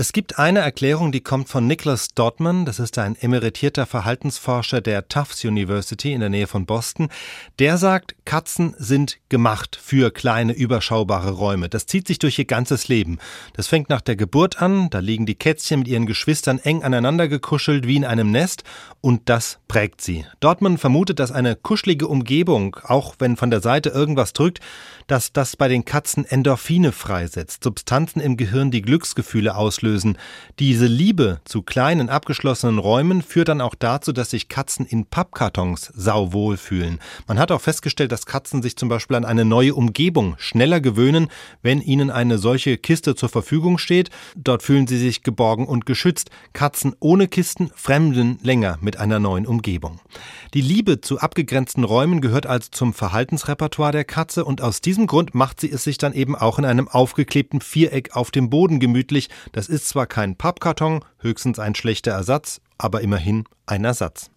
Es gibt eine Erklärung, die kommt von Nicholas Dodman, das ist ein emeritierter Verhaltensforscher der Tufts University in der Nähe von Boston. Der sagt, Katzen sind gemacht für kleine, überschaubare Räume. Das zieht sich durch ihr ganzes Leben. Das fängt nach der Geburt an, da liegen die Kätzchen mit ihren Geschwistern eng aneinander gekuschelt wie in einem Nest und das prägt sie. Dodman vermutet, dass eine kuschelige Umgebung, auch wenn von der Seite irgendwas drückt, dass das bei den Katzen Endorphine freisetzt, Substanzen im Gehirn, die Glücksgefühle auslösen. Diese Liebe zu kleinen, abgeschlossenen Räumen führt dann auch dazu, dass sich Katzen in Pappkartons sauwohl fühlen. Man hat auch festgestellt, dass Katzen sich zum Beispiel an eine neue Umgebung schneller gewöhnen, wenn ihnen eine solche Kiste zur Verfügung steht. Dort fühlen sie sich geborgen und geschützt. Katzen ohne Kisten fremden länger mit einer neuen Umgebung. Die Liebe zu abgegrenzten Räumen gehört also zum Verhaltensrepertoire der Katze und aus diesem Grund macht sie es sich dann eben auch in einem aufgeklebten Viereck auf dem Boden gemütlich. Das ist zwar kein Pappkarton, höchstens ein schlechter Ersatz, aber immerhin ein Ersatz.